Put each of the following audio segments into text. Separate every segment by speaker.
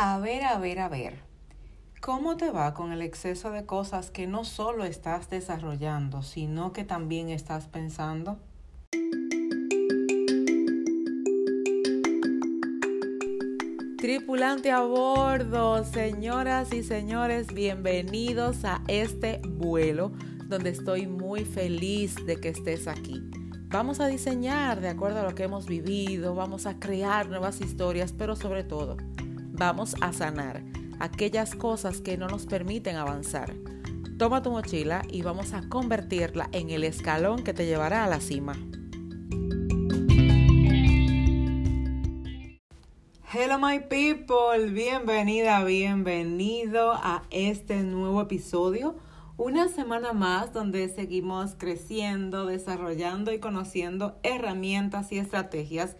Speaker 1: A ver, a ver, a ver. ¿Cómo te va con el exceso de cosas que no solo estás desarrollando, sino que también estás pensando? Tripulante a bordo, señoras y señores, bienvenidos a este vuelo donde estoy muy feliz de que estés aquí. Vamos a diseñar de acuerdo a lo que hemos vivido, vamos a crear nuevas historias, pero sobre todo vamos a sanar aquellas cosas que no nos permiten avanzar. Toma tu mochila y vamos a convertirla en el escalón que te llevará a la cima. Hello my people, bienvenida, bienvenido a este nuevo episodio. Una semana más donde seguimos creciendo, desarrollando y conociendo herramientas y estrategias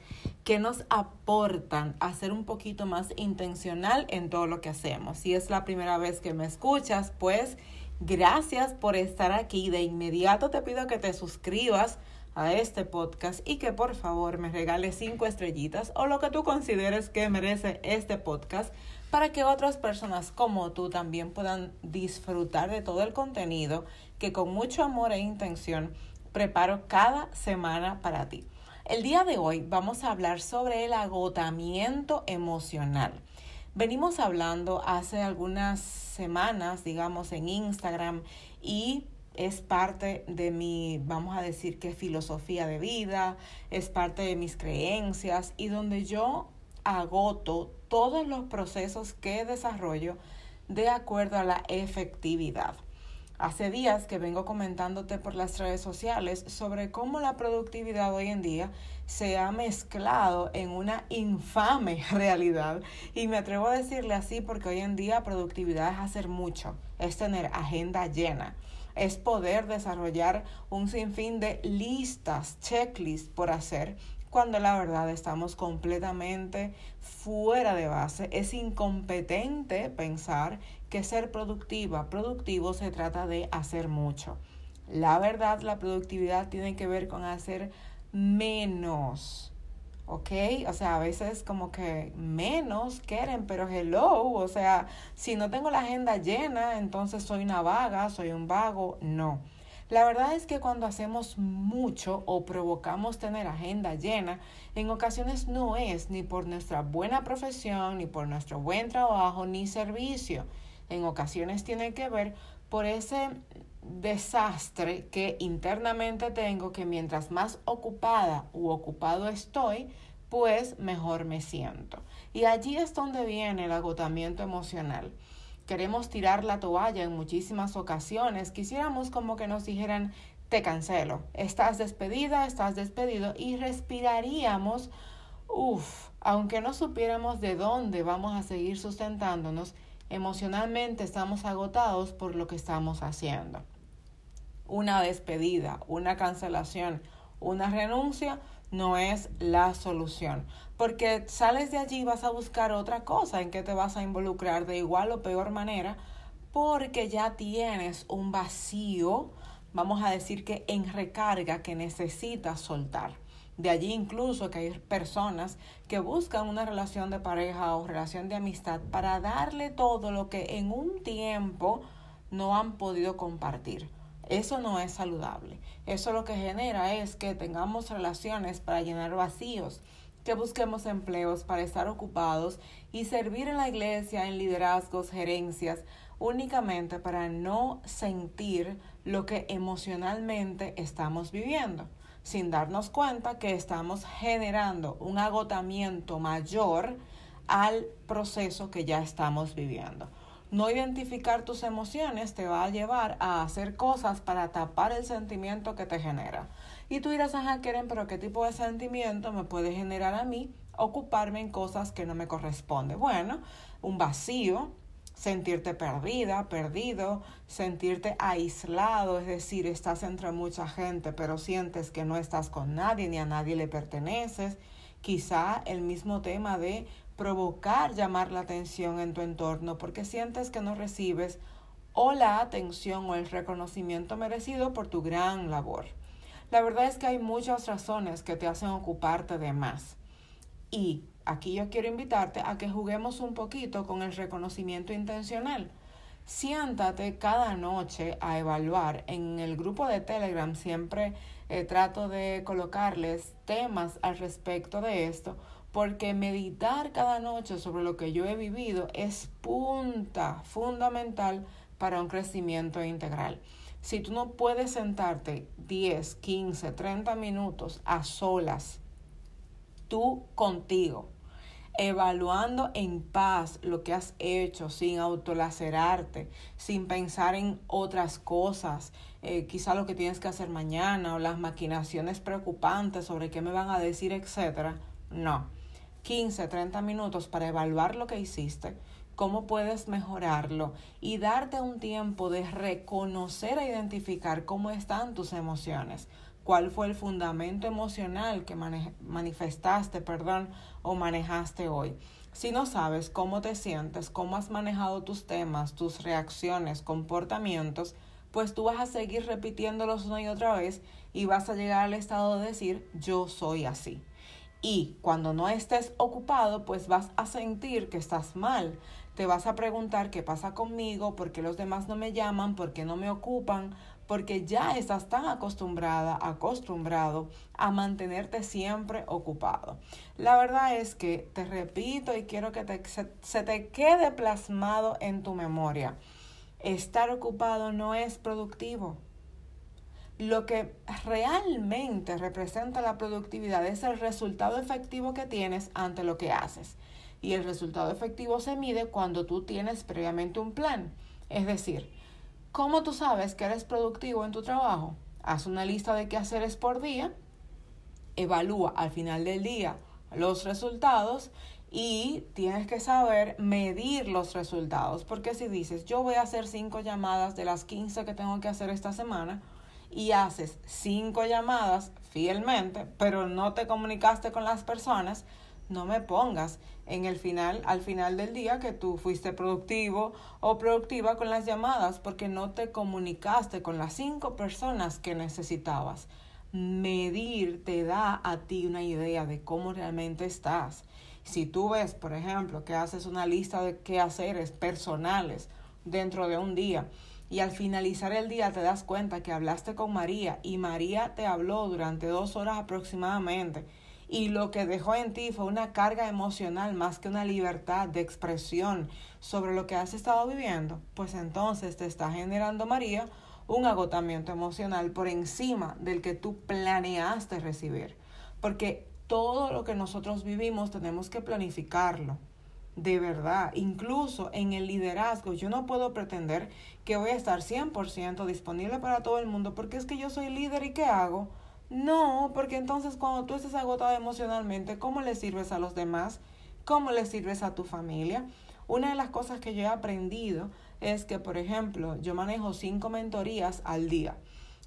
Speaker 1: que nos aportan a ser un poquito más intencional en todo lo que hacemos. Si es la primera vez que me escuchas, pues gracias por estar aquí. De inmediato te pido que te suscribas a este podcast y que por favor me regales cinco estrellitas o lo que tú consideres que merece este podcast para que otras personas como tú también puedan disfrutar de todo el contenido que con mucho amor e intención preparo cada semana para ti. El día de hoy vamos a hablar sobre el agotamiento emocional. Venimos hablando hace algunas semanas, digamos, en Instagram y es parte de mi, vamos a decir que filosofía de vida, es parte de mis creencias y donde yo agoto todos los procesos que desarrollo de acuerdo a la efectividad. Hace días que vengo comentándote por las redes sociales sobre cómo la productividad hoy en día se ha mezclado en una infame realidad. Y me atrevo a decirle así porque hoy en día productividad es hacer mucho, es tener agenda llena, es poder desarrollar un sinfín de listas, checklists por hacer cuando la verdad estamos completamente fuera de base. Es incompetente pensar que ser productiva, productivo se trata de hacer mucho. La verdad, la productividad tiene que ver con hacer menos. ¿ok? O sea, a veces como que menos quieren, pero hello, o sea, si no tengo la agenda llena, entonces soy una vaga, soy un vago, no. La verdad es que cuando hacemos mucho o provocamos tener agenda llena, en ocasiones no es ni por nuestra buena profesión, ni por nuestro buen trabajo, ni servicio. En ocasiones tiene que ver por ese desastre que internamente tengo que mientras más ocupada u ocupado estoy, pues mejor me siento. Y allí es donde viene el agotamiento emocional queremos tirar la toalla en muchísimas ocasiones, quisiéramos como que nos dijeran, te cancelo, estás despedida, estás despedido y respiraríamos, uff, aunque no supiéramos de dónde vamos a seguir sustentándonos, emocionalmente estamos agotados por lo que estamos haciendo. Una despedida, una cancelación, una renuncia no es la solución porque sales de allí y vas a buscar otra cosa en que te vas a involucrar de igual o peor manera, porque ya tienes un vacío, vamos a decir que en recarga que necesitas soltar. De allí incluso que hay personas que buscan una relación de pareja o relación de amistad para darle todo lo que en un tiempo no han podido compartir. Eso no es saludable. Eso lo que genera es que tengamos relaciones para llenar vacíos que busquemos empleos para estar ocupados y servir en la iglesia, en liderazgos, gerencias, únicamente para no sentir lo que emocionalmente estamos viviendo, sin darnos cuenta que estamos generando un agotamiento mayor al proceso que ya estamos viviendo. No identificar tus emociones te va a llevar a hacer cosas para tapar el sentimiento que te genera. Y tú dirás, ajá, Keren, pero ¿qué tipo de sentimiento me puede generar a mí ocuparme en cosas que no me corresponden? Bueno, un vacío, sentirte perdida, perdido, sentirte aislado, es decir, estás entre mucha gente, pero sientes que no estás con nadie ni a nadie le perteneces. Quizá el mismo tema de provocar llamar la atención en tu entorno porque sientes que no recibes o la atención o el reconocimiento merecido por tu gran labor. La verdad es que hay muchas razones que te hacen ocuparte de más. Y aquí yo quiero invitarte a que juguemos un poquito con el reconocimiento intencional. Siéntate cada noche a evaluar. En el grupo de Telegram siempre eh, trato de colocarles temas al respecto de esto, porque meditar cada noche sobre lo que yo he vivido es punta fundamental para un crecimiento integral. Si tú no puedes sentarte 10, 15, 30 minutos a solas, tú contigo, evaluando en paz lo que has hecho, sin autolacerarte, sin pensar en otras cosas, eh, quizá lo que tienes que hacer mañana o las maquinaciones preocupantes sobre qué me van a decir, etcétera. No. 15, 30 minutos para evaluar lo que hiciste, cómo puedes mejorarlo y darte un tiempo de reconocer e identificar cómo están tus emociones, cuál fue el fundamento emocional que manifestaste, perdón, o manejaste hoy. Si no sabes cómo te sientes, cómo has manejado tus temas, tus reacciones, comportamientos, pues tú vas a seguir repitiéndolos una y otra vez y vas a llegar al estado de decir yo soy así. Y cuando no estés ocupado, pues vas a sentir que estás mal, te vas a preguntar qué pasa conmigo, por qué los demás no me llaman, por qué no me ocupan, porque ya estás tan acostumbrada, acostumbrado a mantenerte siempre ocupado. La verdad es que te repito y quiero que se, se te quede plasmado en tu memoria. Estar ocupado no es productivo. Lo que realmente representa la productividad es el resultado efectivo que tienes ante lo que haces y el resultado efectivo se mide cuando tú tienes previamente un plan. Es decir, ¿cómo tú sabes que eres productivo en tu trabajo? Haz una lista de qué hacer por día, evalúa al final del día los resultados y tienes que saber medir los resultados. Porque si dices, yo voy a hacer cinco llamadas de las 15 que tengo que hacer esta semana, y haces cinco llamadas fielmente, pero no te comunicaste con las personas, no me pongas en el final, al final del día que tú fuiste productivo o productiva con las llamadas porque no te comunicaste con las cinco personas que necesitabas. Medir te da a ti una idea de cómo realmente estás. Si tú ves, por ejemplo, que haces una lista de quehaceres personales dentro de un día y al finalizar el día te das cuenta que hablaste con María y María te habló durante dos horas aproximadamente y lo que dejó en ti fue una carga emocional más que una libertad de expresión sobre lo que has estado viviendo, pues entonces te está generando, María, un agotamiento emocional por encima del que tú planeaste recibir. Porque todo lo que nosotros vivimos tenemos que planificarlo. De verdad, incluso en el liderazgo, yo no puedo pretender que voy a estar 100% disponible para todo el mundo porque es que yo soy líder y ¿qué hago? No, porque entonces cuando tú estés agotado emocionalmente, ¿cómo le sirves a los demás? ¿Cómo le sirves a tu familia? Una de las cosas que yo he aprendido es que, por ejemplo, yo manejo cinco mentorías al día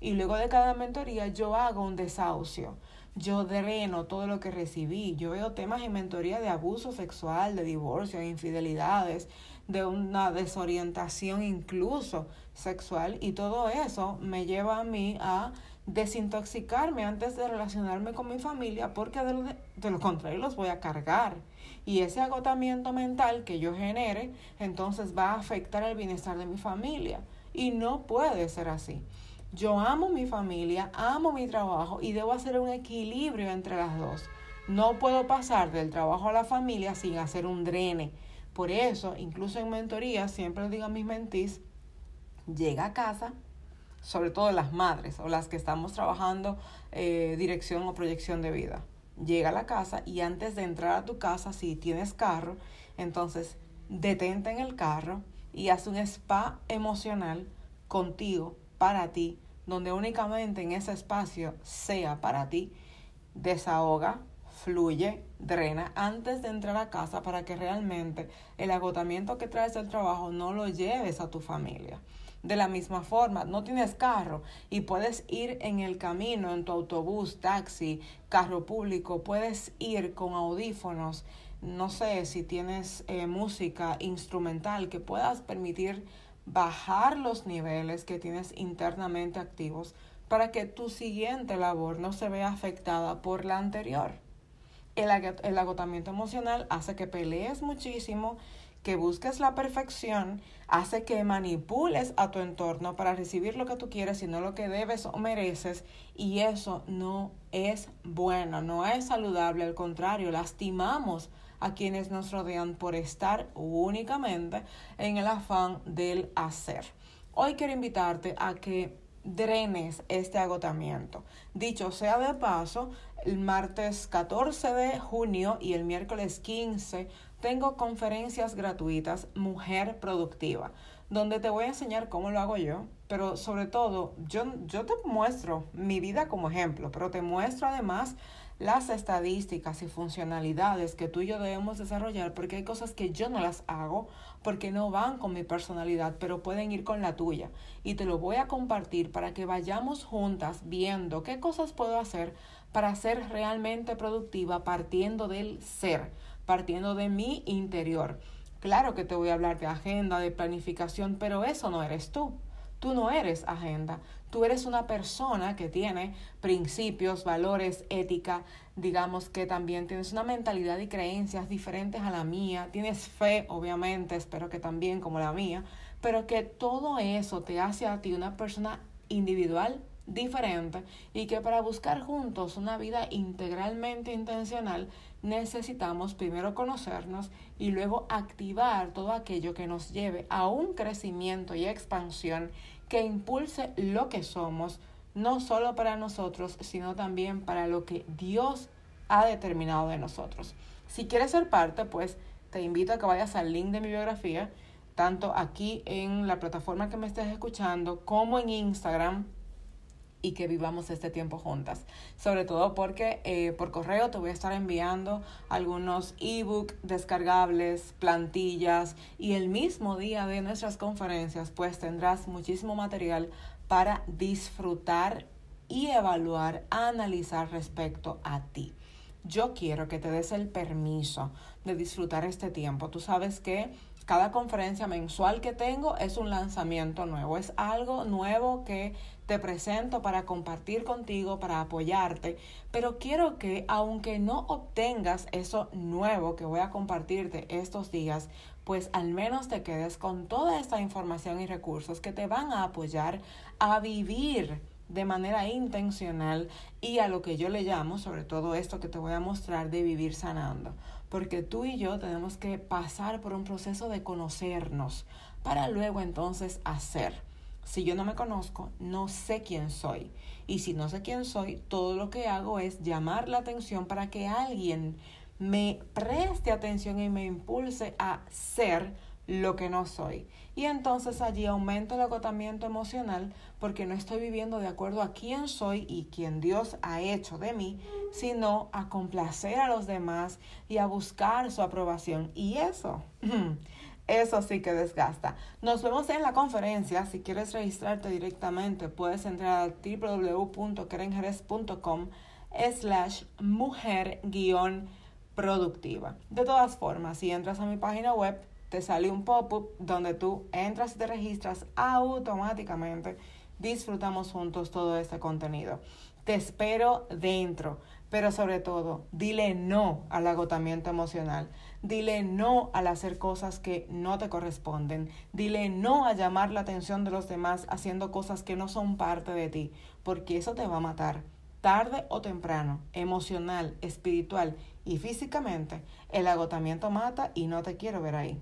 Speaker 1: y luego de cada mentoría yo hago un desahucio. Yo dreno todo lo que recibí. Yo veo temas en mentoría de abuso sexual, de divorcio, de infidelidades, de una desorientación incluso sexual y todo eso me lleva a mí a desintoxicarme antes de relacionarme con mi familia porque de lo, de lo, contrario los voy a cargar. Y ese agotamiento mental que yo genere entonces va a afectar el bienestar de mi familia. Y no puede ser así. Yo amo mi familia, amo mi trabajo y debo hacer un equilibrio entre las dos. No puedo pasar del trabajo a la familia sin hacer un drene. Por eso, incluso en mentoría, siempre digo a mis mentís, llega a casa, sobre todo las madres o las que estamos trabajando eh, dirección o proyección de vida. Llega a la casa y antes de entrar a tu casa, si tienes carro, entonces detente en el carro y haz un spa emocional contigo, para ti, donde únicamente en ese espacio sea para ti, desahoga, fluye, drena antes de entrar a casa para que realmente el agotamiento que traes del trabajo no lo lleves a tu familia. De la misma forma, no tienes carro y puedes ir en el camino, en tu autobús, taxi, carro público, puedes ir con audífonos, no sé si tienes eh, música instrumental que puedas permitir bajar los niveles que tienes internamente activos para que tu siguiente labor no se vea afectada por la anterior. el, agotamiento emocional hace que pelees muchísimo, que busques la perfección, hace que manipules a tu entorno para recibir lo que tú quieres, sino lo que debes o mereces, y eso no es bueno, no es saludable, al contrario, lastimamos a quienes nos rodean por estar únicamente en el afán del hacer. Hoy quiero invitarte a que drenes este agotamiento. Dicho sea de paso, el martes 14 de junio y el miércoles 15 tengo conferencias gratuitas Mujer Productiva, donde te voy a enseñar cómo lo hago yo, pero sobre todo yo, yo te muestro mi vida como ejemplo, pero te muestro además las estadísticas y funcionalidades que tú y yo debemos desarrollar, porque hay cosas que yo no las hago porque no van con mi personalidad, pero pueden ir con la tuya. Y te lo voy a compartir para que vayamos juntas viendo qué cosas puedo hacer para ser realmente productiva partiendo del ser, partiendo de mi interior. Claro que te voy a hablar de agenda, de planificación, pero eso no eres tú. Tú no eres agenda, tú eres una persona que tiene principios, valores, ética, digamos que también tienes una mentalidad y creencias diferentes a la mía, tienes fe, obviamente, espero que también como la mía, pero que todo eso te hace a ti una persona individual, diferente y que para buscar juntos una vida integralmente intencional necesitamos primero conocernos y luego activar todo aquello que nos lleve a un crecimiento y expansión que impulse lo que somos, no solo para nosotros, sino también para lo que Dios ha determinado de nosotros. Si quieres ser parte, pues te invito a que vayas al link de mi biografía, tanto aquí en la plataforma que me estés escuchando como en Instagram y que vivamos este tiempo juntas. Sobre todo porque eh, por correo te voy a estar enviando algunos ebook descargables, plantillas y el mismo día de nuestras conferencias pues tendrás muchísimo material para disfrutar y evaluar, analizar respecto a ti. Yo quiero que te des el permiso de disfrutar este tiempo. Tú sabes que cada conferencia mensual que tengo es un lanzamiento nuevo, es algo nuevo que te presento para compartir contigo, para apoyarte, pero quiero que aunque no obtengas eso nuevo que voy a compartirte estos días, pues al menos te quedes con toda esta información y recursos que te van a apoyar a vivir de manera intencional y a lo que yo le llamo, sobre todo esto que te voy a mostrar, de vivir sanando. Porque tú y yo tenemos que pasar por un proceso de conocernos para luego entonces hacer. Si yo no me conozco, no sé quién soy. Y si no sé quién soy, todo lo que hago es llamar la atención para que alguien me preste atención y me impulse a ser lo que no soy. Y entonces allí aumenta el agotamiento emocional porque no estoy viviendo de acuerdo a quién soy y quién Dios ha hecho de mí, sino a complacer a los demás y a buscar su aprobación. Y eso Eso sí que desgasta. Nos vemos en la conferencia. Si quieres registrarte directamente, puedes entrar a www.kerenjerez.com slash mujer guion productiva. De todas formas, si entras a mi página web, te sale un pop-up donde tú entras y te registras automáticamente. Disfrutamos juntos todo este contenido. Te espero dentro, pero sobre todo, dile no al agotamiento emocional. Dile no al hacer cosas que no te corresponden. Dile no a llamar la atención de los demás haciendo cosas que no son parte de ti, porque eso te va a matar. Tarde o temprano, emocional, espiritual y físicamente, el agotamiento mata y no te quiero ver ahí.